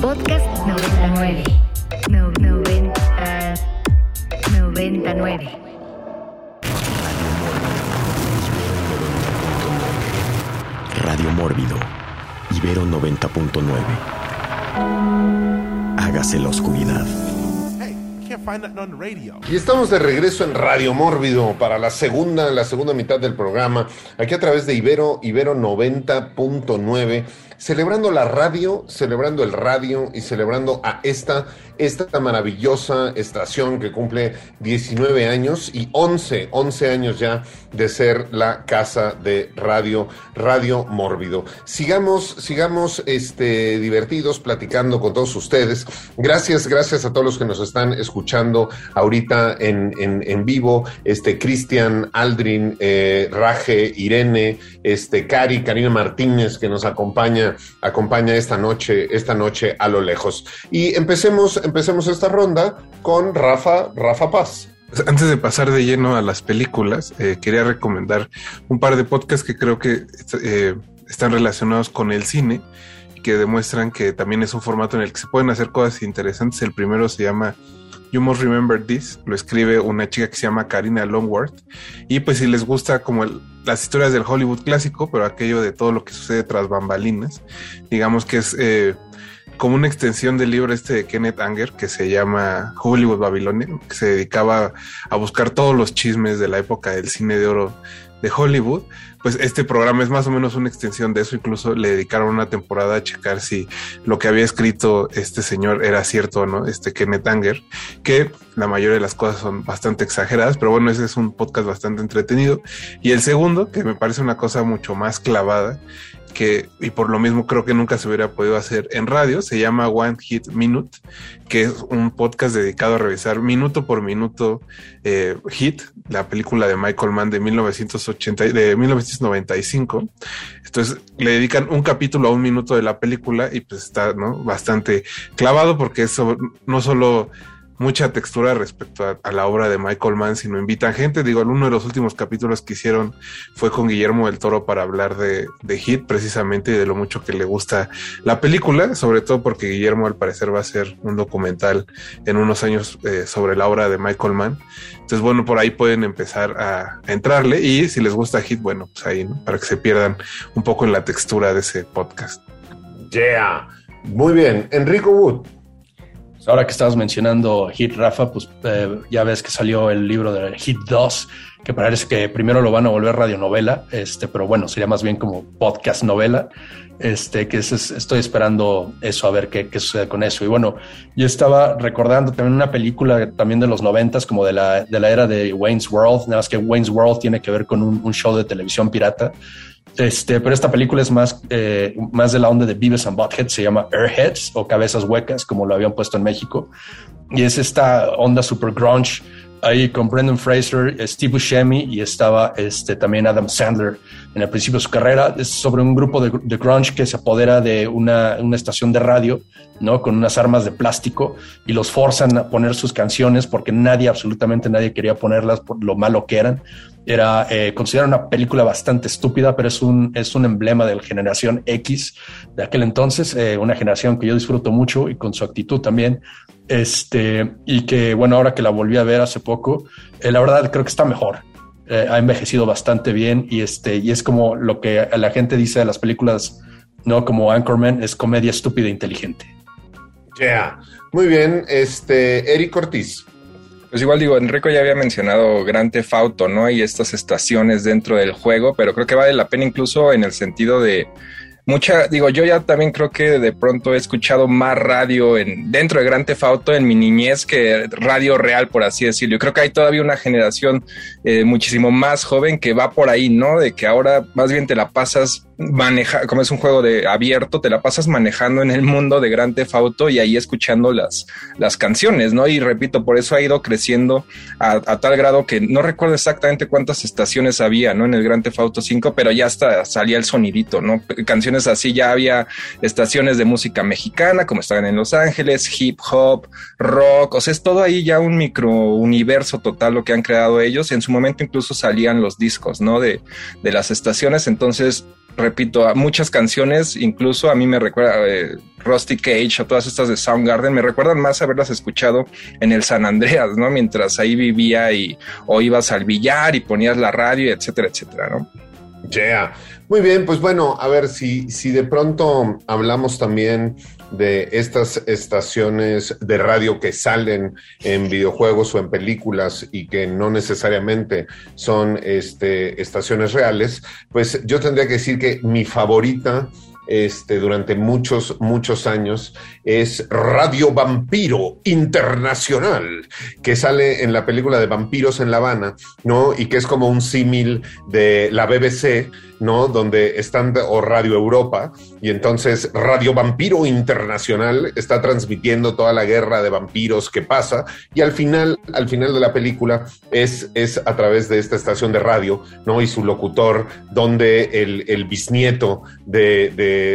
Podcast 99. No, 90, 99. Radio Mórbido, Ibero 90.9. Hágase la oscuridad. Y estamos de regreso en Radio Mórbido para la segunda, la segunda mitad del programa, aquí a través de Ibero, Ibero 90.9 celebrando la radio, celebrando el radio y celebrando a esta, esta maravillosa estación que cumple 19 años y 11, 11 años ya de ser la casa de radio, Radio Mórbido. Sigamos, sigamos este, divertidos platicando con todos ustedes. Gracias, gracias a todos los que nos están escuchando ahorita en, en, vivo. Este, Cristian, Aldrin, eh, Raje, Irene, este, Cari, Karina Martínez, que nos acompaña acompaña, esta noche, esta noche a lo lejos. Y empecemos, empecemos esta ronda con Rafa, Rafa Paz. Antes de pasar de lleno a las películas, eh, quería recomendar un par de podcasts que creo que eh, están relacionados con el cine que demuestran que también es un formato en el que se pueden hacer cosas interesantes. El primero se llama You Must Remember This, lo escribe una chica que se llama Karina Longworth. Y pues si les gusta como las historias del Hollywood clásico, pero aquello de todo lo que sucede tras bambalinas, digamos que es eh, como una extensión del libro este de Kenneth Anger que se llama Hollywood Babilonia, que se dedicaba a buscar todos los chismes de la época del cine de oro de Hollywood pues este programa es más o menos una extensión de eso. Incluso le dedicaron una temporada a checar si lo que había escrito este señor era cierto o no, este Kenneth Anger, que la mayoría de las cosas son bastante exageradas, pero bueno, ese es un podcast bastante entretenido. Y el segundo, que me parece una cosa mucho más clavada, que, y por lo mismo creo que nunca se hubiera podido hacer en radio, se llama One Hit Minute, que es un podcast dedicado a revisar minuto por minuto eh, Hit, la película de Michael Mann de 1980, de 1995. Entonces le dedican un capítulo a un minuto de la película y pues está ¿no? bastante clavado porque eso no solo mucha textura respecto a, la obra de Michael Mann, sino invitan gente. Digo, uno de los últimos capítulos que hicieron fue con Guillermo del Toro para hablar de, de Hit, precisamente, y de lo mucho que le gusta la película, sobre todo porque Guillermo al parecer va a hacer un documental en unos años eh, sobre la obra de Michael Mann. Entonces, bueno, por ahí pueden empezar a, entrarle y si les gusta Hit, bueno, pues ahí, para que se pierdan un poco en la textura de ese podcast. Yeah. Muy bien. Enrico Wood ahora que estabas mencionando Hit Rafa, pues eh, ya ves que salió el libro de Hit 2, que parece que primero lo van a volver radionovela, este, pero bueno, sería más bien como podcast novela. Este, que es, estoy esperando eso, a ver qué, qué, sucede con eso. Y bueno, yo estaba recordando también una película también de los noventas, como de la, de la era de Wayne's World, nada más que Wayne's World tiene que ver con un show de televisión pirata este, pero esta película es más, eh, más de la onda de Beavis and Butthead, se llama Airheads o Cabezas Huecas, como lo habían puesto en México. Y es esta onda super grunge ahí con Brendan Fraser, Steve Buscemi y estaba este, también Adam Sandler en el principio de su carrera. Es sobre un grupo de, grunge que se apodera de una, una, estación de radio, ¿no? Con unas armas de plástico y los forzan a poner sus canciones porque nadie, absolutamente nadie quería ponerlas por lo malo que eran. Era eh, considerada una película bastante estúpida, pero es un, es un emblema de la generación X de aquel entonces, eh, una generación que yo disfruto mucho y con su actitud también. Este, y que bueno, ahora que la volví a ver hace poco, eh, la verdad creo que está mejor. Ha envejecido bastante bien y, este, y es como lo que la gente dice de las películas, no como Anchorman, es comedia estúpida e inteligente. Yeah. Muy bien, este, Eric Ortiz. Pues igual digo, Enrico ya había mencionado Grand Theft Auto, ¿no? Y estas estaciones dentro del juego, pero creo que vale la pena incluso en el sentido de mucha, digo, yo ya también creo que de pronto he escuchado más radio en dentro de Grand Theft Auto en mi niñez que radio real, por así decirlo. Yo creo que hay todavía una generación eh, muchísimo más joven que va por ahí, ¿no? De que ahora más bien te la pasas maneja, como es un juego de abierto, te la pasas manejando en el mundo de Grand Theft Auto y ahí escuchando las, las canciones, ¿no? Y repito, por eso ha ido creciendo a, tal grado que no recuerdo exactamente cuántas estaciones había, ¿no? En el Grand Theft Auto 5, pero ya hasta salía el sonidito, ¿no? Canciones así, ya había estaciones de música mexicana, como estaban en Los Ángeles, hip hop, rock, o sea, es todo ahí ya un micro universo total lo que han creado ellos. En su momento incluso salían los discos, ¿no? De, de las estaciones, entonces repito, a muchas canciones, incluso a mí me recuerda eh, Rusty Cage o todas estas de Soundgarden, me recuerdan más haberlas escuchado en el San Andreas, ¿no? Mientras ahí vivía y o ibas al billar y ponías la radio, etcétera, etcétera, ¿no? Yeah. Muy bien, pues bueno, a ver si, si de pronto hablamos también de estas estaciones de radio que salen en videojuegos o en películas y que no necesariamente son este, estaciones reales, pues yo tendría que decir que mi favorita este, durante muchos, muchos años, es Radio Vampiro Internacional, que sale en la película de Vampiros en La Habana, ¿no? Y que es como un símil de la BBC, ¿no? Donde están, o Radio Europa, y entonces Radio Vampiro Internacional está transmitiendo toda la guerra de vampiros que pasa, y al final, al final de la película es, es a través de esta estación de radio, ¿no? Y su locutor, donde el, el bisnieto de,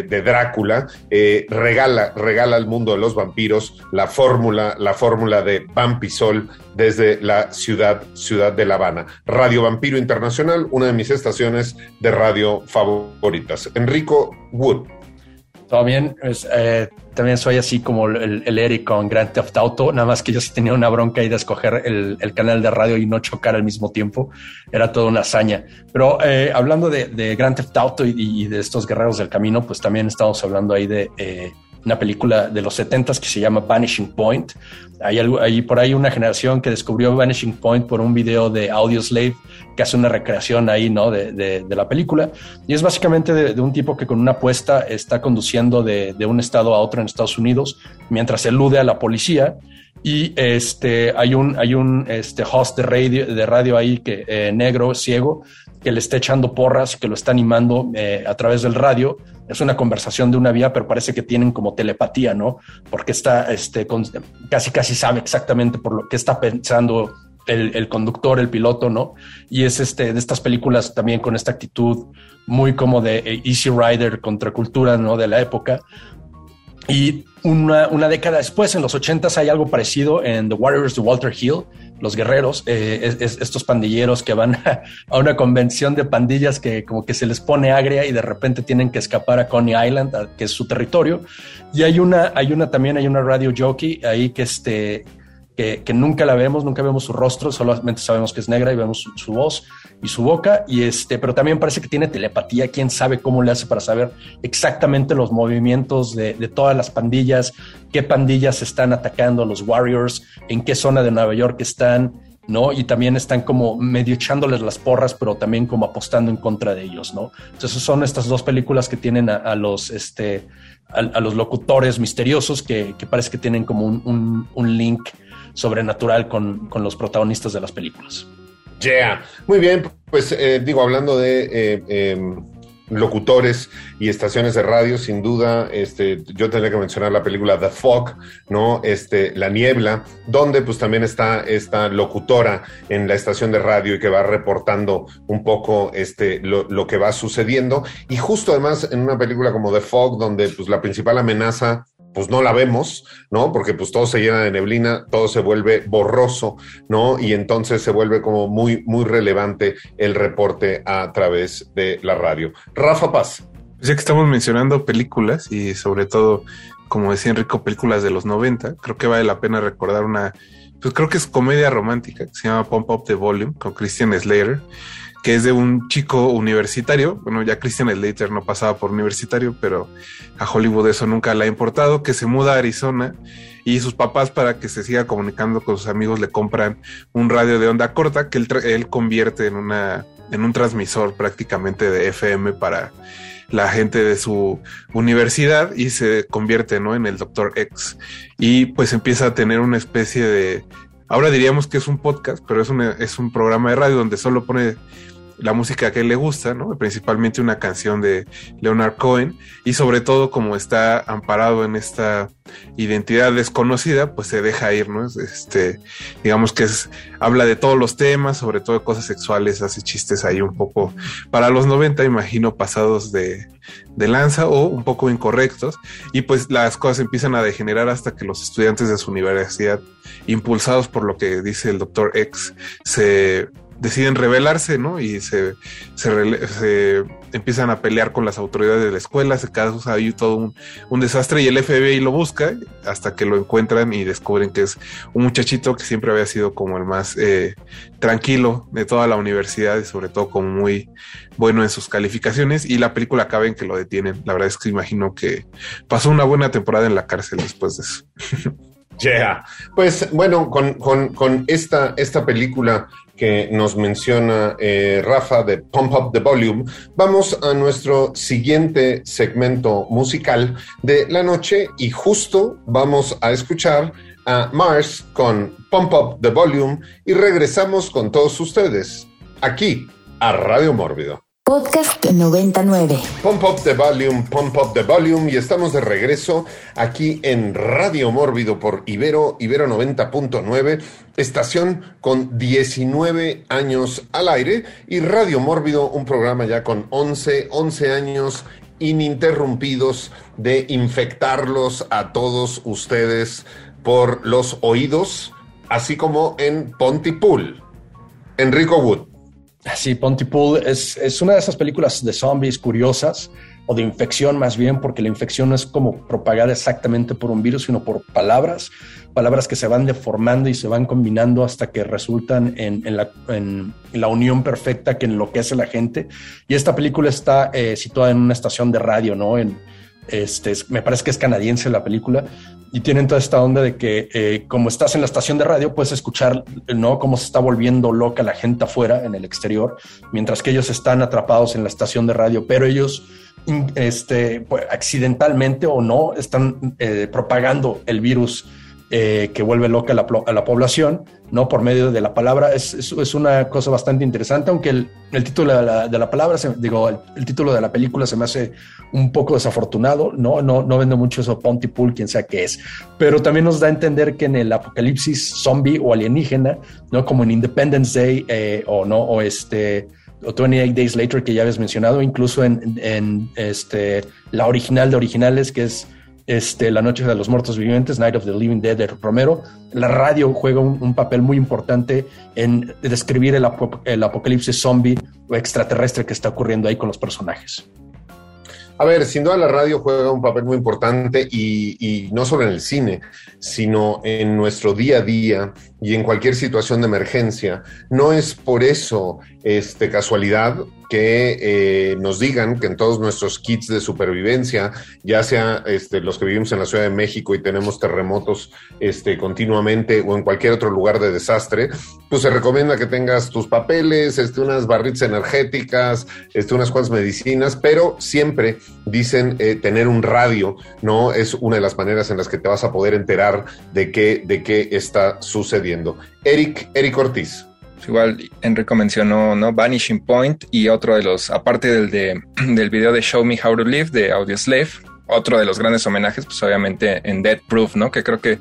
de, Drácula eh, regala, regala al mundo de los vampiros la fórmula, la fórmula de Vampisol desde la ciudad, ciudad de La Habana. Radio Vampiro Internacional, una de mis estaciones de radio favoritas. Enrico Wood. Todo eh, también soy así como el, Eric con Grand Theft Auto, nada más que yo sí tenía una bronca ahí de escoger el, canal de radio y no chocar al mismo tiempo, era toda una hazaña. Pero eh, hablando de, de, Grand Theft Auto y, y, de estos guerreros del camino, pues también estamos hablando ahí de eh, una película de los 70 que se llama Vanishing Point. Hay, algo, hay por ahí una generación que descubrió Vanishing Point por un video de Audioslave que hace una recreación ahí, ¿no? De, la película. Y es básicamente de, de, un tipo que con una apuesta está conduciendo de, un estado a otro en Estados Unidos mientras elude a la policía. Y este, hay un, hay un este, host de radio, de radio ahí que, eh, negro, ciego, que le está echando porras, que lo está animando eh, a través del radio. Es una conversación de una vía, pero parece que tienen como telepatía, ¿no? Porque está, este, con, casi, casi sabe exactamente por lo que está pensando el, conductor, el piloto, ¿no? Y es este, de estas películas también con esta actitud muy como de Easy Rider contra cultura, ¿no? De la época. Y una, una década después, en los 80 hay algo parecido en The Warriors de Walter Hill, los guerreros, eh, es, es, estos pandilleros que van a, una convención de pandillas que como que se les pone agria y de repente tienen que escapar a Coney Island, que es su territorio. Y hay una, hay una también, hay una radio jockey ahí que este, que, nunca la vemos, nunca vemos su rostro, solamente sabemos que es negra y vemos su, voz y su boca, y este, pero también parece que tiene telepatía, quién sabe cómo le hace para saber exactamente los movimientos de, todas las pandillas, qué pandillas están atacando a los Warriors, en qué zona de Nueva York están, ¿no? Y también están como medio echándoles las porras, pero también como apostando en contra de ellos, ¿no? Entonces son estas dos películas que tienen a, los, este, a, los locutores misteriosos que, que, parece que tienen como un, un, un link sobrenatural con, con, los protagonistas de las películas. Yeah, muy bien, pues eh, digo, hablando de eh, eh, locutores y estaciones de radio, sin duda, este, yo tendría que mencionar la película The Fog, ¿no? Este, La Niebla, donde pues también está esta locutora en la estación de radio y que va reportando un poco este, lo, lo que va sucediendo. Y justo además en una película como The Fog, donde pues la principal amenaza pues no la vemos, ¿no? Porque pues todo se llena de neblina, todo se vuelve borroso, ¿no? Y entonces se vuelve como muy, muy relevante el reporte a través de la radio. Rafa Paz. Ya que estamos mencionando películas y sobre todo, como decía Enrico, películas de los 90, creo que vale la pena recordar una, pues creo que es comedia romántica, que se llama Pump Up the Volume, con Christian Slater que es de un chico universitario. Bueno, ya Christian Slater no pasaba por universitario, pero a Hollywood eso nunca le ha importado, que se muda a Arizona y sus papás para que se siga comunicando con sus amigos le compran un radio de onda corta que él, él convierte en una en un transmisor prácticamente de FM para la gente de su universidad y se convierte ¿no? en el Doctor X y pues empieza a tener una especie de ahora diríamos que es un podcast pero es, una, es un programa de radio donde solo pone la música que le gusta, ¿no? Principalmente una canción de Leonard Cohen y sobre todo como está amparado en esta identidad desconocida, pues se deja ir, ¿no? Este, digamos que habla de todos los temas, sobre todo de cosas sexuales, hace chistes ahí un poco para los 90, imagino, pasados de, de lanza o un poco incorrectos y pues las cosas empiezan a degenerar hasta que los estudiantes de su universidad, impulsados por lo que dice el doctor X, se deciden rebelarse, ¿no? Y se, se, empiezan a pelear con las autoridades de la escuela, se causa ahí todo un, un desastre y el FBI lo busca hasta que lo encuentran y descubren que es un muchachito que siempre había sido como el más eh, tranquilo de toda la universidad y sobre todo como muy bueno en sus calificaciones y la película acaba en que lo detienen. La verdad es que imagino que pasó una buena temporada en la cárcel después de eso. Yeah. Pues bueno, con, con- con esta, esta película que nos menciona eh, Rafa de Pump Up the Volume, vamos a nuestro siguiente segmento musical de la noche y justo vamos a escuchar a Mars con Pump Up the Volume y regresamos con todos ustedes aquí a Radio Mórbido. Podcast 99. Pump up the volume, pump up the volume y estamos de regreso aquí en Radio Mórbido por Ibero, Ibero 90.9, estación con 19 años al aire y Radio Mórbido, un programa ya con 11, 11 años ininterrumpidos de infectarlos a todos ustedes por los oídos, así como en Pontypool. Enrico Wood. Sí, Pontypool es, es una de esas películas de zombies curiosas o de infección más bien, porque la infección no es como propagada exactamente por un virus, sino por palabras, palabras que se van deformando y se van combinando hasta que resultan en, la unión perfecta que enloquece a la gente. Y esta película está eh, situada en una estación de radio, ¿no? En, este, es- me parece que es canadiense la película y tienen toda esta onda de que eh, como estás en la estación de radio puedes escuchar no cómo se está volviendo loca la gente afuera en el exterior mientras que ellos están atrapados en la estación de radio pero ellos este pues, accidentalmente o no están eh, propagando el virus eh, que vuelve loca a la, a la población, ¿no? Por medio de la palabra. Es, es, una cosa bastante interesante, aunque el, el título de la, de la palabra, digo, el, el título de la película se me hace un poco desafortunado, ¿no? No, no vende mucho eso Pontypool, quien sea que es, pero también nos da a entender que en el apocalipsis zombie o alienígena, ¿no? Como en Independence Day eh, o no, o este o 28 Days Later que ya habías mencionado, incluso en, en, este, la original de originales, que es este, La Noche de los Muertos Vivientes, Night of the Living Dead de Romero, la radio juega un, papel muy importante en describir el, apo- el apocalipsis zombie o extraterrestre que está ocurriendo ahí con los personajes. A ver, sin duda la radio juega un papel muy importante y no solo en el cine, sino en nuestro día a día y en cualquier situación de emergencia. No es por eso este, casualidad que eh, nos digan que en todos nuestros kits de supervivencia, ya sea este, los que vivimos en la Ciudad de México y tenemos terremotos este, continuamente o en cualquier otro lugar de desastre, pues se recomienda que tengas tus papeles, este, unas barritas energéticas, este, unas cuantas medicinas, pero siempre dicen eh, tener un radio, ¿no? Es una de las maneras en las que te vas a poder enterar de qué, de qué está sucediendo. Eric, Eric Ortiz. Igual Enrico mencionó, ¿no? Vanishing Point y otro de los, aparte del, de, del video de Show Me How to Live de Audioslave, otro de los grandes homenajes, pues obviamente en Dead Proof, ¿no? Que creo que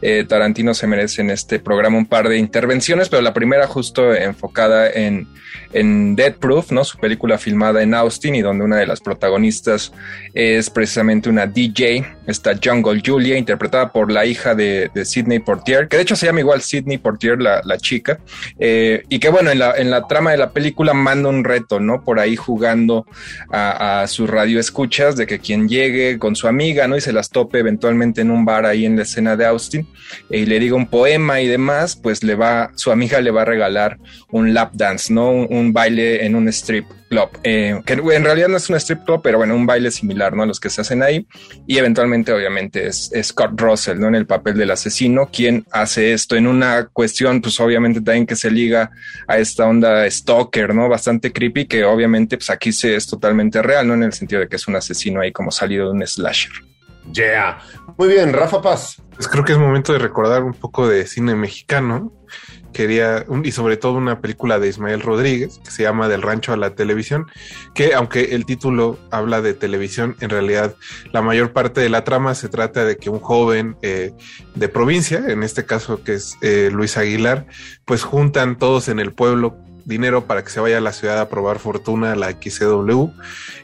eh, Tarantino se merece en este programa un par de intervenciones, pero la primera justo enfocada en, en Dead Proof, ¿no? Su película filmada en Austin y donde una de las protagonistas es precisamente una DJ, esta Jungle Julia, interpretada por la hija de, Sidney Portier, que de hecho se llama igual Sidney Portier, la, la chica, eh, y que bueno, en la, en la trama de la película manda un reto, ¿no? Por ahí jugando a, a su radio escuchas de que quien llegue con su amiga, ¿no? Y se las tope eventualmente en un bar ahí en la escena de Austin y le diga un poema y demás, pues le va, su amiga le va a regalar un lap dance, ¿no? Un, baile en un strip club, eh, que en realidad no es un strip club, pero bueno, un baile similar, ¿no? A los que se hacen ahí. Y eventualmente, obviamente, es, es Scott Russell, ¿no? En el papel del asesino, quien hace esto en una cuestión, pues obviamente también que se liga a esta onda stalker, ¿no? Bastante creepy, que obviamente, pues aquí se es totalmente real, ¿no? En el sentido de que es un asesino ahí como salido de un slasher. Yeah. Muy bien, Rafa Paz. Pues creo que es momento de recordar un poco de cine mexicano. Quería, un- y sobre todo una película de Ismael Rodríguez que se llama Del Rancho a la Televisión, que aunque el título habla de televisión, en realidad la mayor parte de la trama se trata de que un joven eh, de provincia, en este caso que es eh, Luis Aguilar, pues juntan todos en el pueblo dinero para que se vaya a la ciudad a probar fortuna la XCW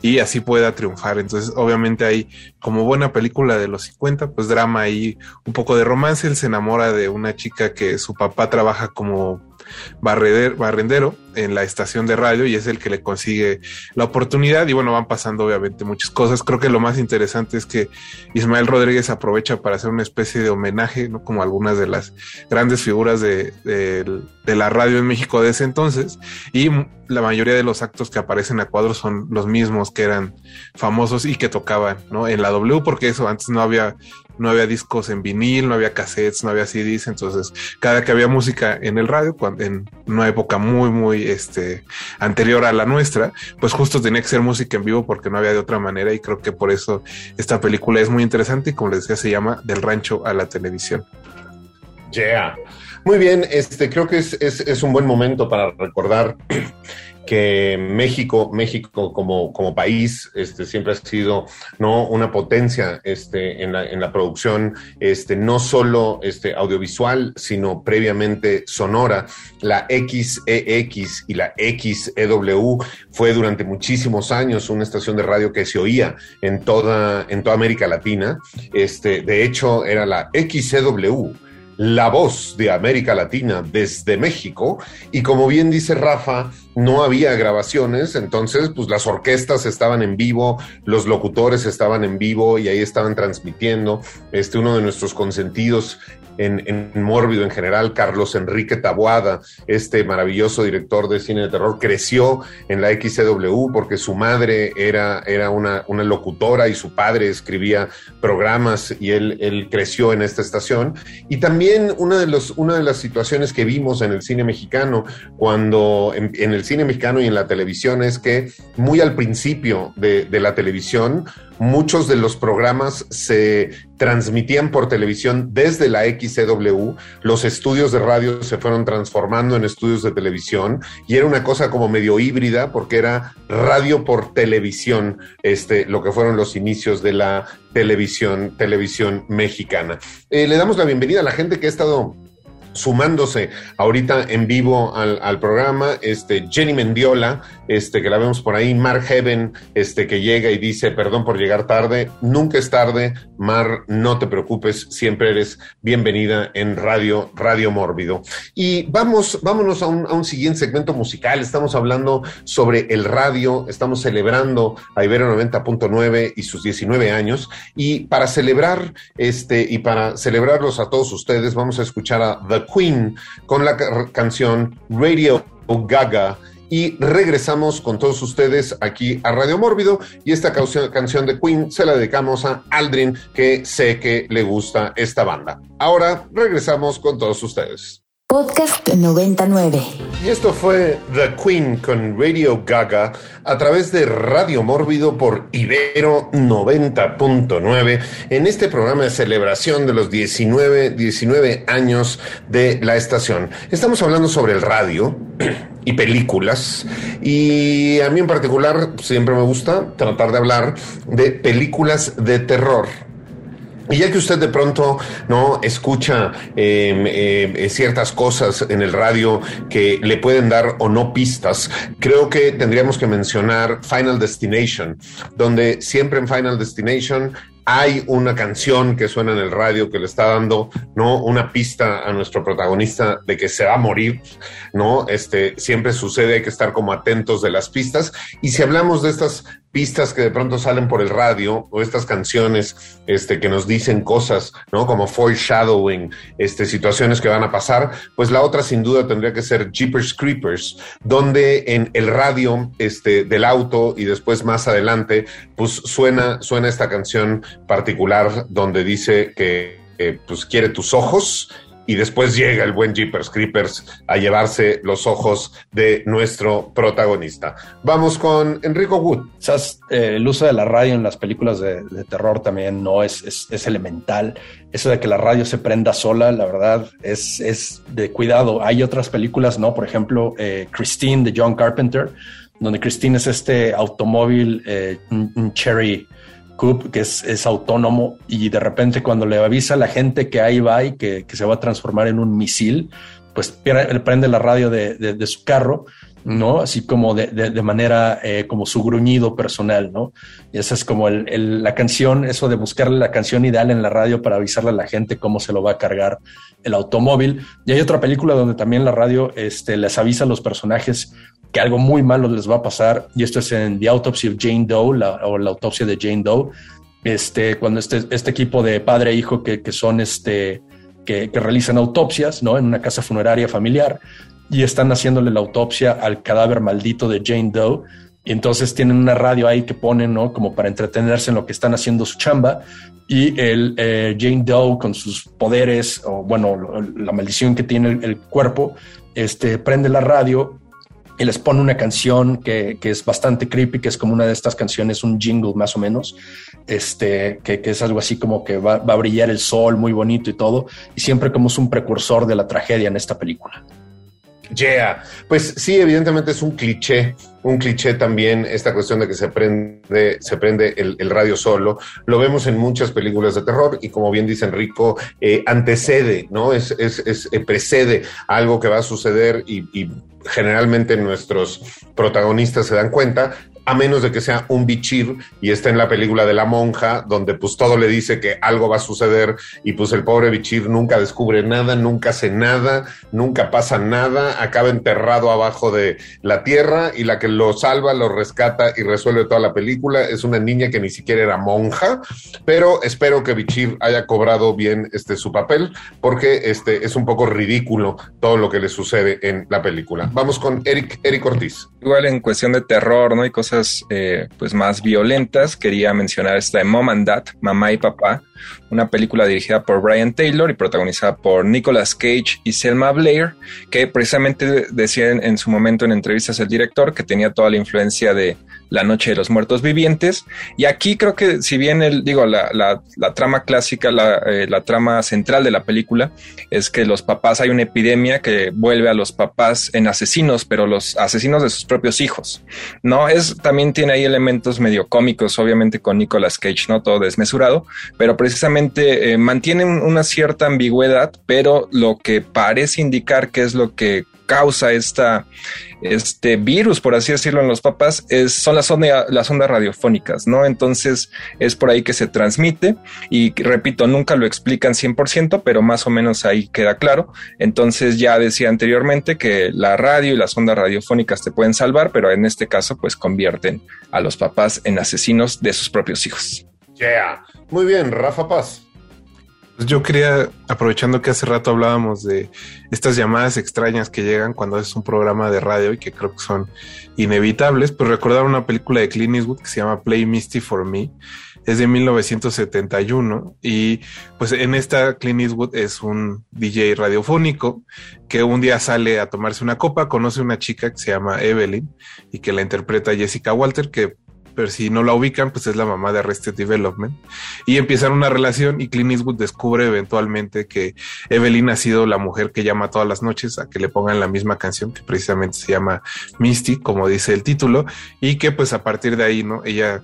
y así pueda triunfar. Entonces, obviamente hay como buena película de los 50, pues drama y un poco de romance. Él se enamora de una chica que su papá trabaja como barrendero en la estación de radio y es el que le consigue la oportunidad y bueno, van pasando obviamente muchas cosas. Creo que lo más interesante es que Ismael Rodríguez aprovecha para hacer una especie de homenaje, ¿no? Como algunas de las grandes figuras de, de, de la radio en México de ese entonces y la mayoría de los actos que aparecen a cuadros son los mismos que eran famosos y que tocaban, ¿no? En la W porque eso antes no había no había discos en vinil, no había cassettes, no había CDs, entonces cada que había música en el radio, en una época muy, muy este, anterior a la nuestra, pues justo tenía que ser música en vivo porque no había de otra manera y creo que por eso esta película es muy interesante y como les decía se llama Del rancho a la televisión. Yeah. Muy bien, este creo que es, es un buen momento para recordar que México, México como, como país, este, siempre ha sido ¿no? una potencia este, en, la, en la producción, este, no solo este, audiovisual, sino previamente sonora. La XEX y la XEW fue durante muchísimos años una estación de radio que se oía en toda, en toda América Latina. Este, de hecho, era la XEW la voz de América Latina desde México y como bien dice Rafa, no había grabaciones, entonces pues las orquestas estaban en vivo, los locutores estaban en vivo y ahí estaban transmitiendo. Este uno de nuestros consentidos en, en, Mórbido en general, Carlos Enrique Taboada, este maravilloso director de cine de terror, creció en la XCW porque su madre era, era una, una locutora y su padre escribía programas y él, creció en esta estación. Y también una de, los, una de las situaciones que vimos en el cine mexicano, cuando en, en cine mexicano y en la televisión, es que muy al principio de, de la televisión, muchos de los programas se transmitían por televisión desde la XCW, los estudios de radio se fueron transformando en estudios de televisión y era una cosa como medio híbrida porque era radio por televisión, este, lo que fueron los inicios de la televisión, televisión mexicana. Eh, le damos la bienvenida a la gente que ha estado sumándose ahorita en vivo al, programa, este Jenny Mendiola, este que la vemos por ahí, Mar Heaven, este que llega y dice, perdón por llegar tarde, nunca es tarde, Mar, no te preocupes, siempre eres bienvenida en Radio, Radio Mórbido. Y vamos, vámonos a un, a un siguiente segmento musical, estamos hablando sobre el radio, estamos celebrando a Ibero 90.9 y sus 19 años, y para celebrar, este, y para celebrarlos a todos ustedes, vamos a escuchar a The Queen con la canción Radio Gaga. Y regresamos con todos ustedes aquí a Radio Mórbido. Y esta canción de Queen se la dedicamos a Aldrin, que sé que le gusta esta banda. Ahora regresamos con todos ustedes. Podcast 99. Y esto fue The Queen con Radio Gaga a través de Radio Mórbido por Ibero 90.9 en este programa de celebración de los 19, 19 años de la estación. Estamos hablando sobre el radio y películas y a mí en particular siempre me gusta tratar de hablar de películas de terror. Y ya que usted de pronto no escucha eh, eh, ciertas cosas en el radio que le pueden dar o no pistas, creo que tendríamos que mencionar Final Destination, donde siempre en Final Destination hay una canción que suena en el radio que le está dando, ¿no? Una pista a nuestro protagonista de que se va a morir, ¿no? Este, siempre sucede, hay que estar como atentos de las pistas. Y si hablamos de estas pistas que de pronto salen por el radio o estas canciones este, que nos dicen cosas, ¿no? Como foreshadowing, este, situaciones que van a pasar, pues la otra sin duda tendría que ser Jeepers Creepers, donde en el radio este, del auto y después más adelante, pues suena, suena esta canción particular donde dice que eh, pues quiere tus ojos y después llega el buen Jeepers Creepers a llevarse los ojos de nuestro protagonista. Vamos con Enrico Wood. Eh, el uso de la radio en las películas de, terror también no es, elemental. Eso de que la radio se prenda sola, la verdad, es, de cuidado. Hay otras películas, ¿no? Por ejemplo, eh, Christine de John Carpenter, donde Christine es este automóvil, eh, un Cherry Coop, que es, es, autónomo y de repente cuando le avisa a la gente que ahí va y que, que, se va a transformar en un misil, pues prende la radio de, de su carro ¿no? Así como de, de, manera eh, como su gruñido personal, ¿no? Y esa es como el, la canción, eso de buscarle la canción ideal en la radio para avisarle a la gente cómo se lo va a cargar el automóvil. Y hay otra película donde también la radio este, les avisa a los personajes que algo muy malo les va a pasar, y esto es en The Autopsy of Jane Doe, o la autopsia de Jane Doe, este, cuando este, este equipo de padre e hijo que, que son este, que, que, realizan autopsias, ¿no? En una casa funeraria familiar, y están haciéndole la autopsia al cadáver maldito de Jane Doe. Y entonces tienen una radio ahí que ponen, ¿no? Como para entretenerse en lo que están haciendo su chamba. Y el eh, Jane Doe con sus poderes, o bueno, la maldición que tiene el, cuerpo, este, prende la radio y les pone una canción que, que, es bastante creepy, que es como una de estas canciones, un jingle más o menos, este, que, que es algo así como que va, a brillar el sol muy bonito y todo, y siempre como es un precursor de la tragedia en esta película. Yeah, pues sí, evidentemente es un cliché, un cliché también esta cuestión de que se prende, se prende el, radio solo. Lo vemos en muchas películas de terror y como bien dice Enrico, eh, antecede, ¿no? Es, es, eh, precede algo que va a suceder y generalmente nuestros protagonistas se dan cuenta, a menos de que sea un bichir y esté en la película de la monja, donde pues todo le dice que algo va a suceder y pues el pobre bichir nunca descubre nada, nunca hace nada, nunca pasa nada, acaba enterrado abajo de la tierra y la que lo salva, lo rescata y resuelve toda la película es una niña que ni siquiera era monja, pero espero que bichir haya cobrado bien este su papel porque este es un poco ridículo todo lo que le sucede en la película. Vamos con Eric, Eric Ortiz. Igual en cuestión de terror, ¿no? Y cosas eh, pues más violentas, quería mencionar esta de Mom and Dad, Mamá y Papá, una película dirigida por Brian Taylor y protagonizada por Nicolas Cage y Selma Blair, que precisamente decía en, su momento en entrevistas el director que tenía toda la influencia de La Noche de los Muertos Vivientes. Y aquí creo que si bien el, digo, la, trama clásica, eh, la, trama central de la película es que los papás, hay una epidemia que vuelve a los papás en asesinos, pero los asesinos de sus propios hijos. No es, también tiene ahí elementos medio cómicos, obviamente con Nicolas Cage, no todo desmesurado, pero precisamente eh, mantienen una cierta ambigüedad, pero lo que parece indicar que es lo que causa esta, este virus, por así decirlo, en los papás, es, son las, las ondas radiofónicas, ¿no? Entonces es por ahí que se transmite y repito, nunca lo explican 100%, pero más o menos ahí queda claro. Entonces ya decía anteriormente que la radio y las ondas radiofónicas te pueden salvar, pero en este caso pues convierten a los papás en asesinos de sus propios hijos. Yeah. Muy bien, Rafa Paz. Pues yo quería, aprovechando que hace rato hablábamos de estas llamadas extrañas que llegan cuando es un programa de radio y que creo que son inevitables, pues recordar una película de Clint Eastwood que se llama Play Misty for Me. Es de 1971 y pues en esta Clint Eastwood es un DJ radiofónico que un día sale a tomarse una copa, conoce una chica que se llama Evelyn y que la interpreta Jessica Walter, que pero si no la ubican, pues es la mamá de Arrested Development. Y empiezan una relación y Clint Eastwood descubre eventualmente que Evelyn ha sido la mujer que llama todas las noches a que le pongan la misma canción que precisamente se llama Misty, como dice el título, y que pues a partir de ahí, ¿no? Ella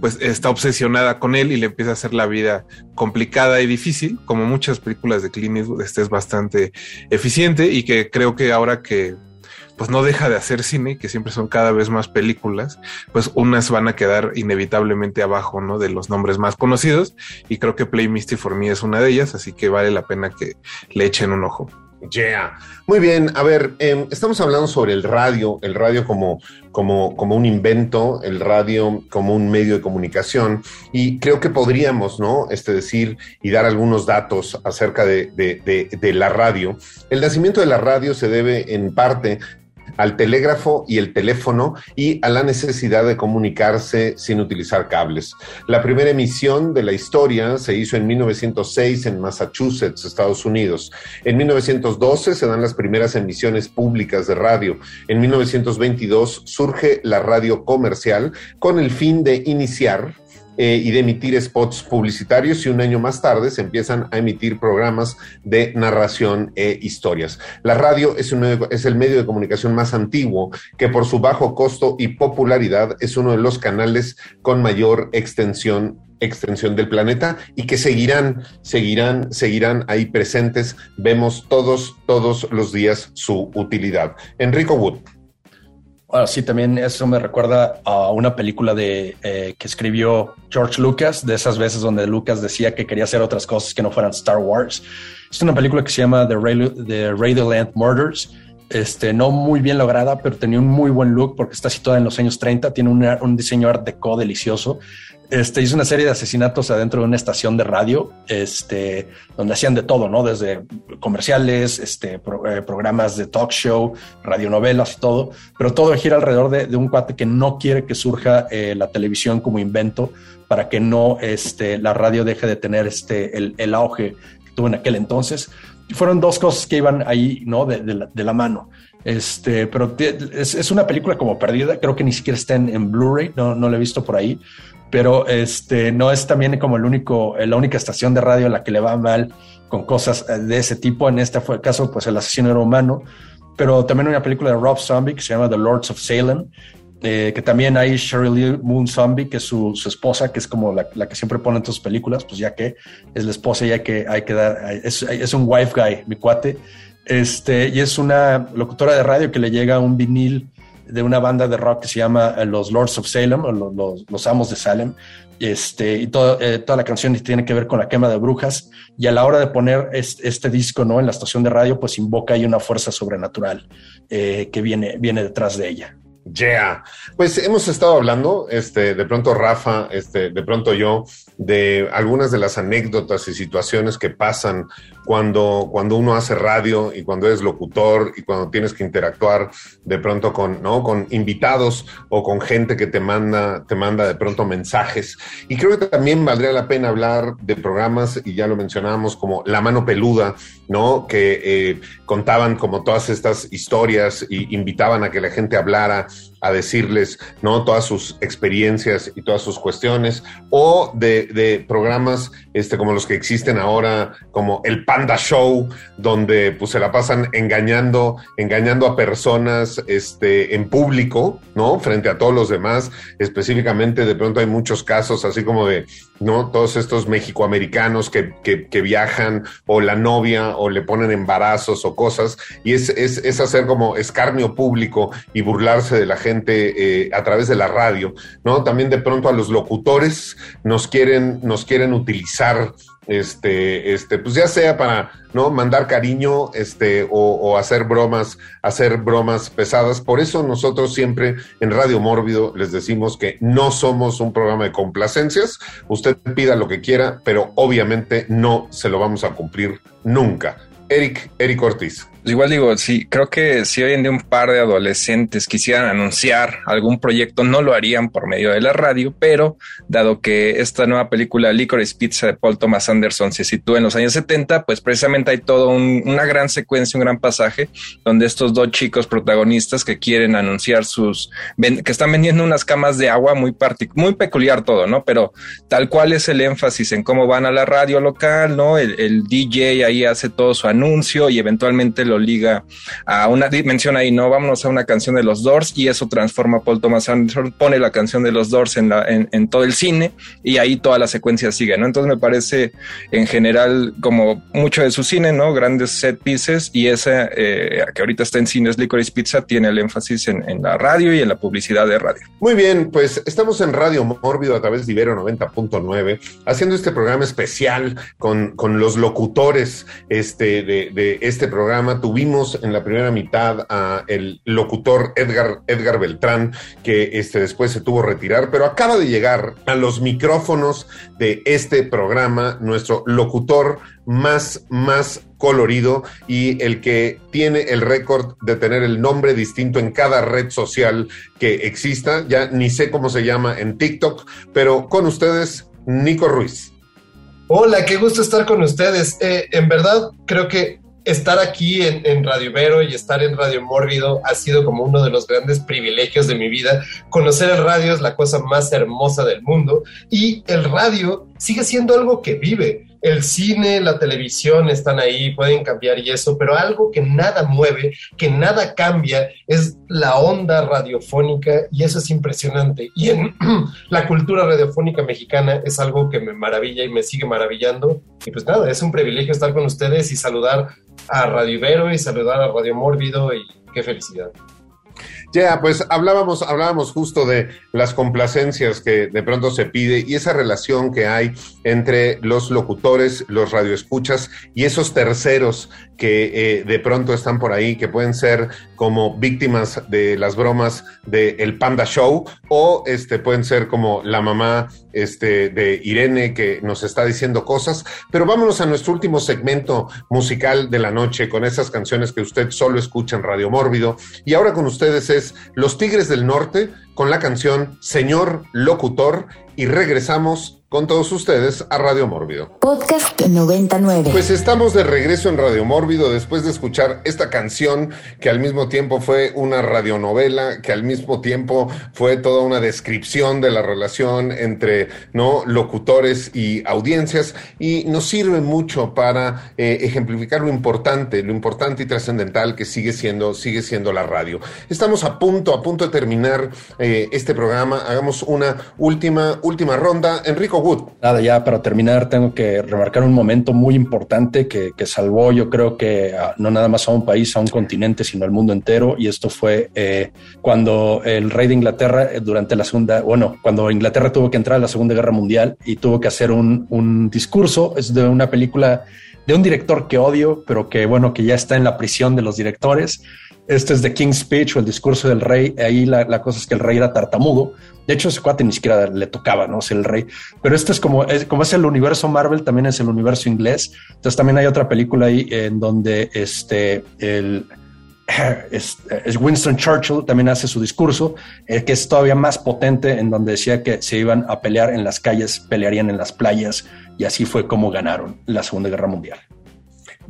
pues está obsesionada con él y le empieza a hacer la vida complicada y difícil, como muchas películas de Clint Eastwood, este es bastante eficiente y que creo que ahora que pues no deja de hacer cine, que siempre son cada vez más películas, pues unas van a quedar inevitablemente abajo, ¿no? De los nombres más conocidos y creo que Play Misty for Me es una de ellas, así que vale la pena que le echen un ojo. Yeah. Muy bien, a ver, em, estamos hablando sobre el radio, el radio como, como, como un invento, el radio como un medio de comunicación, y creo que podríamos, ¿no? Este decir y dar algunos datos acerca de, de, de la radio. El nacimiento de la radio se debe en parte al telégrafo y el teléfono y a la necesidad de comunicarse sin utilizar cables. La primera emisión de la historia se hizo en 1906 en Massachusetts, Estados Unidos. En 1912 se dan las primeras emisiones públicas de radio. En 1922 surge la radio comercial con el fin de iniciar eh, y de emitir spots publicitarios y un año más tarde se empiezan a emitir programas de narración e historias. La radio es, un, es el medio de comunicación más antiguo que por su bajo costo y popularidad es uno de los canales con mayor extensión extensión del planeta y que seguirán, seguirán, seguirán ahí presentes. Vemos todos, todos los días su utilidad. Enrico Wood. Bueno, sí, también eso me recuerda a una película de eh, que escribió George Lucas, de esas veces donde Lucas decía que quería hacer otras cosas que no fueran Star Wars. Es una película que se llama The, The Radioland Murders. Este, no muy bien lograda, pero tenía un muy buen look porque está situada en los años 30, tiene un diseño art deco delicioso este, hizo una serie de asesinatos adentro de una estación de radio, este, donde hacían de todo, ¿no? Desde comerciales, este, eh, programas de talk show, radionovelas y todo, pero todo gira alrededor de, un cuate que no quiere que surja eh, la televisión como invento para que no este, la radio deje de tener este, el, auge que tuvo en aquel entonces. Fueron dos cosas que iban ahí, ¿no? De, la, mano. Este, pero es, una película como perdida, creo que ni siquiera está en, en Blu-ray, no, no la he visto por ahí, pero este no es también como el único, la única estación de radio en la que le va mal con cosas eh, de ese tipo. En este fue el caso, pues el asesino era humano, pero también una película de Rob Zombie que se llama The Lords of Salem, eh, que también hay Shirley Moon Zombie, que es su, esposa, que es como la, que siempre pone en sus películas, pues ya que es la esposa, ya que hay que dar, es, es un wife guy, mi cuate, este, y es una locutora de radio que le llega un vinil de una banda de rock que se llama eh, Los Lords of Salem, los, los, Amos de Salem, este, y todo, eh, toda la canción tiene que ver con la quema de brujas, y a la hora de poner este, disco ¿no? en la estación de radio, pues invoca ahí una fuerza sobrenatural eh, que viene, viene detrás de ella. Yeah. Pues hemos estado hablando, este, de pronto Rafa, este, de pronto yo, de algunas de las anécdotas y situaciones que pasan cuando, cuando uno hace radio y cuando eres locutor y cuando tienes que interactuar de pronto con, ¿no? con invitados o con gente que te manda, te manda de pronto mensajes. Y creo que también valdría la pena hablar de programas, y ya lo mencionábamos, como La Mano Peluda, ¿no? Que eh, contaban como todas estas historias y invitaban a que la gente hablara enough a decirles, ¿no? Todas sus experiencias y todas sus cuestiones, o de, de, programas este, como los que existen ahora, como el Panda Show, donde pues se la pasan engañando, engañando a personas este, en público, ¿no? Frente a todos los demás. Específicamente, de pronto hay muchos casos así como de, ¿no? Todos estos mexicoamericanos que, que, que viajan, o la novia, o le ponen embarazos o cosas, y es, es, es hacer como escarnio público y burlarse de la gente eh, a través de la radio, ¿no? También de pronto a los locutores nos quieren, nos quieren utilizar, este, este, pues ya sea para, ¿no? Mandar cariño, este, o, hacer bromas, hacer bromas pesadas. Por eso nosotros siempre en Radio Mórbido les decimos que no somos un programa de complacencias. Usted pida lo que quiera, pero obviamente no se lo vamos a cumplir nunca. Eric, Eric Ortiz. Pues igual digo, sí, creo que si hoy en día un par de adolescentes quisieran anunciar algún proyecto, no lo harían por medio de la radio, pero dado que esta nueva película Licorice Pizza de Paul Thomas Anderson se sitúa en los años 70, pues precisamente hay todo una gran secuencia, un gran pasaje donde estos dos chicos protagonistas que quieren anunciar sus, que están vendiendo unas camas de agua muy, muy peculiar todo, ¿no? Pero tal cual es el énfasis en cómo van a la radio local, ¿no? El, el DJ ahí hace todo su anuncio y eventualmente lo liga a una dimensión ahí, no, vámonos a una canción de los Doors y eso transforma a Paul Thomas Anderson, pone la canción de los Doors en, la, en, todo el cine y ahí toda la secuencia sigue, ¿no? Entonces me parece en general como mucho de su cine, ¿no? Grandes set pieces y esa eh, que ahorita está en cines Licorice Pizza tiene el énfasis en, en, la radio y en la publicidad de radio. Muy bien, pues estamos en Radio Mórbido a través de Ibero 90.9 haciendo este programa especial con, con los locutores este, de, este programa tuvimos en la primera mitad a el locutor Edgar, Edgar Beltrán, que este, después se tuvo retirar, pero acaba de llegar a los micrófonos de este programa nuestro locutor más, más colorido y el que tiene el récord de tener el nombre distinto en cada red social que exista. Ya ni sé cómo se llama en TikTok, pero con ustedes, Nico Ruiz. Hola, qué gusto estar con ustedes. Eh, en verdad, creo que estar aquí en, en, Radio Ibero y estar en Radio Mórbido ha sido como uno de los grandes privilegios de mi vida. Conocer el radio es la cosa más hermosa del mundo y el radio sigue siendo algo que vive el cine, la televisión están ahí, pueden cambiar y eso, pero algo que nada mueve, que nada cambia, es la onda radiofónica y eso es impresionante. Y en la cultura radiofónica mexicana es algo que me maravilla y me sigue maravillando. Y pues nada, es un privilegio estar con ustedes y saludar a Radio Ibero y saludar a Radio Mórbido y qué felicidad. Ya, pues hablábamos, hablábamos justo de las complacencias que de pronto se pide y esa relación que hay entre los locutores, los radioescuchas y esos terceros que eh, de pronto están por ahí, que pueden ser como víctimas de las bromas del el Panda Show o este, pueden ser como la mamá este, de Irene que nos está diciendo cosas. Pero vámonos a nuestro último segmento musical de la noche con esas canciones que usted solo escucha en Radio Mórbido. Y ahora con ustedes es Los Tigres del Norte con la canción Señor Locutor y regresamos con todos ustedes a Radio Mórbido. Podcast 99. Pues estamos de regreso en Radio Mórbido después de escuchar esta canción que al mismo tiempo fue una radionovela, que al mismo tiempo fue toda una descripción de la relación entre no locutores y audiencias y nos sirve mucho para eh, ejemplificar lo importante, lo importante y trascendental que sigue siendo sigue siendo la radio. Estamos a punto a punto de terminar eh, este programa. Hagamos una última última ronda. Enrico Nada, ya para terminar tengo que remarcar un momento muy importante que, salvó yo creo que no nada más a un país, a un continente, sino al mundo entero. Y esto fue eh, cuando el rey de Inglaterra eh, durante la segunda, bueno, cuando Inglaterra tuvo que entrar a la Segunda Guerra Mundial y tuvo que hacer un, un discurso, es de una película de un director que odio, pero que bueno, que ya está en la prisión de los directores. Este es The King's Speech o el discurso del rey. Ahí la, cosa es que el rey era tartamudo. De hecho, ese cuate ni siquiera le tocaba, ¿no? Es el rey. Pero este es como, es como es el universo Marvel, también es el universo inglés. Entonces también hay otra película ahí en donde este, el, es, es Winston Churchill también hace su discurso, eh, que es todavía más potente, en donde decía que se iban a pelear en las calles, pelearían en las playas, y así fue como ganaron la Segunda Guerra Mundial.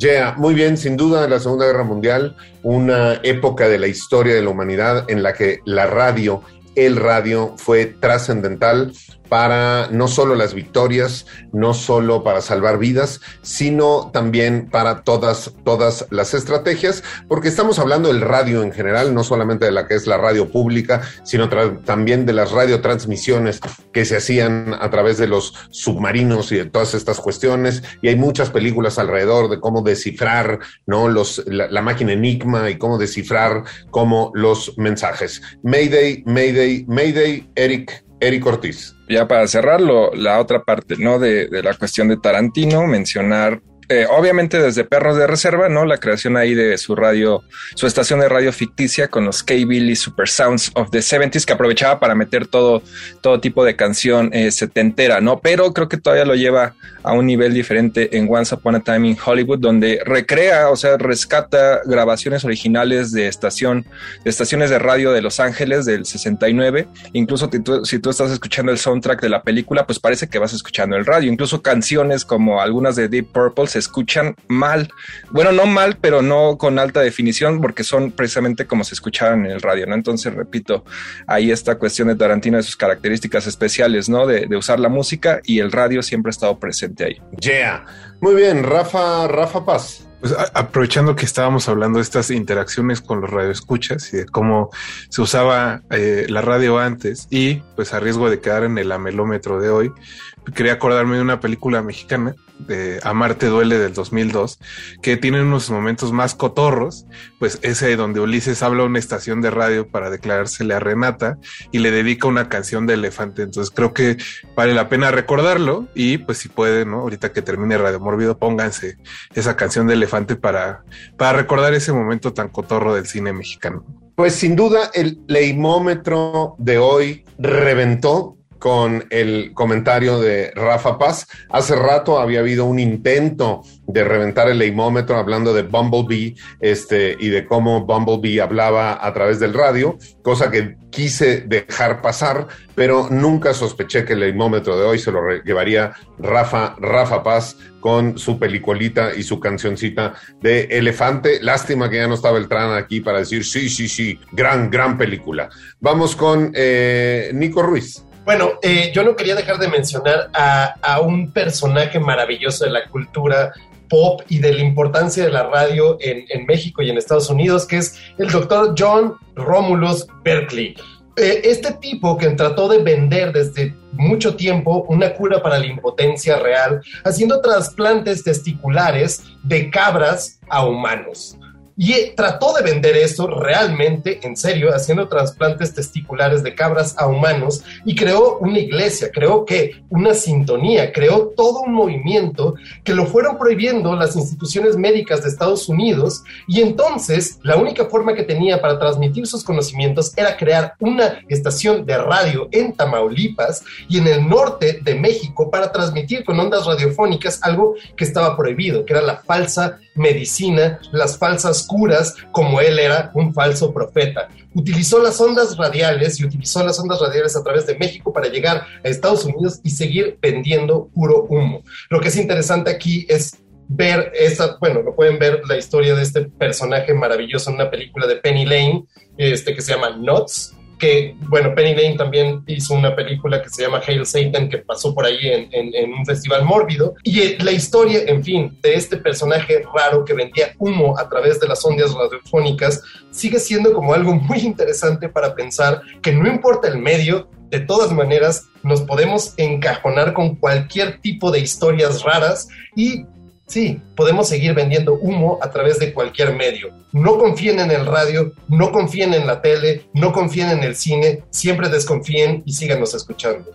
Yeah, muy bien, sin duda la Segunda Guerra Mundial, una época de la historia de la humanidad en la que la radio, el radio fue trascendental para no solo las victorias, no solo para salvar vidas, sino también para todas, todas las estrategias, porque estamos hablando del radio en general, no solamente de la que es la radio pública, sino también de las radiotransmisiones que se hacían a través de los submarinos y de todas estas cuestiones. Y hay muchas películas alrededor de cómo descifrar, ¿no? Los, la, máquina Enigma y cómo descifrar cómo los mensajes. Mayday, Mayday, Mayday, Eric, Eric Ortiz ya para cerrarlo, la otra parte, ¿no? De, de la cuestión de Tarantino, mencionar eh, obviamente desde Perros de Reserva, ¿no? La creación ahí de su radio, su estación de radio ficticia con los K-Billy Super Sounds of the 70s, que aprovechaba para meter todo, todo tipo de canción eh, setentera, ¿no? Pero creo que todavía lo lleva a un nivel diferente en Once Upon a Time in Hollywood, donde recrea, o sea, rescata grabaciones originales de estación, de estaciones de radio de Los Ángeles del 69. Incluso si tú, si tú estás escuchando el soundtrack de la película, pues parece que vas escuchando el radio. Incluso canciones como algunas de Deep Purple se escuchan mal. Bueno, no mal, pero no con alta definición, porque son precisamente como se escuchaban en el radio, ¿no? Entonces, repito, ahí esta cuestión de Tarantino de sus características especiales, ¿no? De, de usar la música y el radio siempre ha estado presente ahí. Yeah. Muy bien, Rafa, Rafa Paz. Pues aprovechando que estábamos hablando de estas interacciones con los radioescuchas y de cómo se usaba eh, la radio antes y pues a riesgo de quedar en el amelómetro de hoy, quería acordarme de una película mexicana de Amarte duele del 2002 que tiene unos momentos más cotorros, pues ese donde Ulises habla a una estación de radio para declarársele a Renata y le dedica una canción de elefante, entonces creo que vale la pena recordarlo y pues si pueden, ¿no? ahorita que termine Radio Mórbido, pónganse esa canción de elefante para, para recordar ese momento tan cotorro del cine mexicano. Pues sin duda el leimómetro de hoy reventó con el comentario de Rafa Paz. Hace rato había habido un intento de reventar el leimómetro hablando de Bumblebee este, y de cómo Bumblebee hablaba a través del radio, cosa que quise dejar pasar, pero nunca sospeché que el leimómetro de hoy se lo llevaría Rafa, Rafa Paz con su peliculita y su cancioncita de Elefante. Lástima que ya no estaba Beltrán aquí para decir sí, sí, sí, gran, gran película. Vamos con eh, Nico Ruiz. Bueno, eh, yo no quería dejar de mencionar a, a, un personaje maravilloso de la cultura pop y de la importancia de la radio en, en México y en Estados Unidos, que es el doctor John Romulus Berkeley. Eh, este tipo que trató de vender desde mucho tiempo una cura para la impotencia real, haciendo trasplantes testiculares de cabras a humanos. Y trató de vender esto realmente, en serio, haciendo trasplantes testiculares de cabras a humanos y creó una iglesia, creó que una sintonía, creó todo un movimiento que lo fueron prohibiendo las instituciones médicas de Estados Unidos y entonces la única forma que tenía para transmitir sus conocimientos era crear una estación de radio en Tamaulipas y en el norte de México para transmitir con ondas radiofónicas algo que estaba prohibido, que era la falsa medicina, las falsas curas, como él era un falso profeta. Utilizó las ondas radiales y utilizó las ondas radiales a través de México para llegar a Estados Unidos y seguir vendiendo puro humo. Lo que es interesante aquí es ver esa, bueno, lo pueden ver la historia de este personaje maravilloso en una película de Penny Lane, este que se llama Nuts, que, bueno, Penny Lane también hizo una película que se llama Hail Satan, que pasó por ahí en, un festival mórbido. Y eh, la historia, en fin, de este personaje raro que vendía humo a través de las ondas radiofónicas, sigue siendo como algo muy interesante para pensar que no importa el medio, de todas maneras nos podemos encajonar con cualquier tipo de historias raras y Sí, podemos seguir vendiendo humo a través de cualquier medio. No confíen en el radio, no confíen en la tele, no confíen en el cine, siempre desconfíen y síganos escuchando.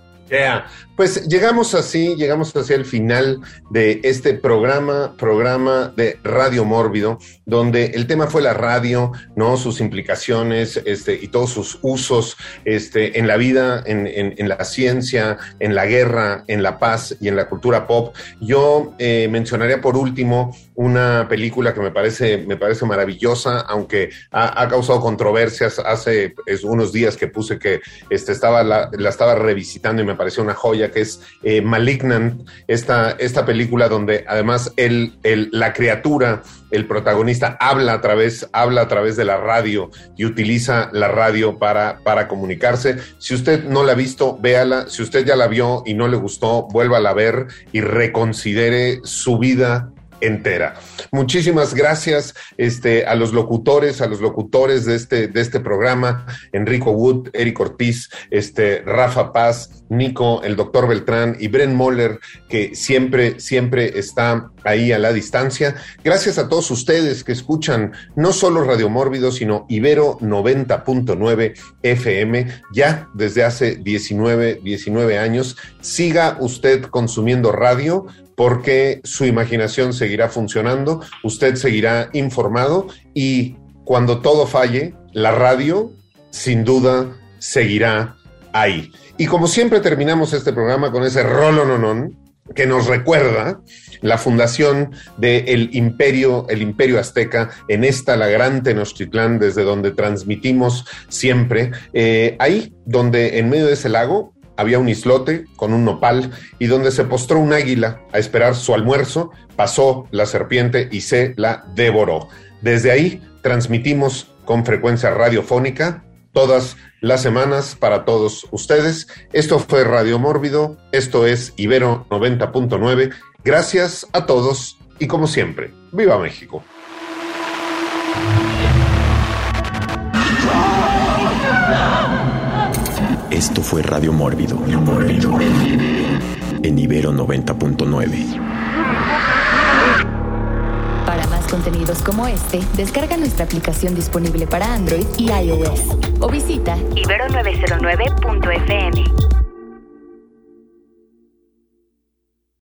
Pues llegamos así, llegamos hacia el final de este programa, programa de Radio Mórbido, donde el tema fue la radio, ¿no? Sus implicaciones, este, y todos sus usos, este, en la vida, en, en, la ciencia, en la guerra, en la paz y en la cultura pop. Yo eh, mencionaría por último una película que me parece, me parece maravillosa, aunque ha, causado controversias. Hace unos días que puse que este, estaba la, la estaba revisitando y me pareció una joya que es eh, Malignant, esta, esta película donde además la criatura, el protagonista, habla a, través, habla a través de la radio y utiliza la radio para, para comunicarse. Si usted no la ha visto, véala. Si usted ya la vio y no le gustó, vuélvala a ver y reconsidere su vida entera. Muchísimas gracias este, a los locutores, a los locutores de este, de este programa, Enrico Wood, Eric Ortiz, este, Rafa Paz, Nico, el doctor Beltrán y Bren Moller, que siempre, siempre está ahí a la distancia. Gracias a todos ustedes que escuchan no solo Radio Mórbido, sino Ibero 90.9 FM, ya desde hace 19, 19 años. Siga usted consumiendo radio porque su imaginación seguirá funcionando, usted seguirá informado y cuando todo falle, la radio sin duda seguirá ahí. Y como siempre terminamos este programa con ese rolo nonón que nos recuerda la fundación del imperio, el imperio azteca, en esta la gran Tenochtitlán, desde donde transmitimos siempre, eh, ahí donde en medio de ese lago había un islote con un nopal y donde se postró un águila a esperar su almuerzo, pasó la serpiente y se la devoró. Desde ahí transmitimos con frecuencia radiofónica todas las semanas para todos ustedes. Esto fue Radio Mórbido, esto es Ibero 90.9. Gracias a todos y como siempre, viva México. Esto fue Radio Mórbido. Mórbido. En Ibero 90.9. Para más contenidos como este, descarga nuestra aplicación disponible para Android y iOS o visita ibero909.fm.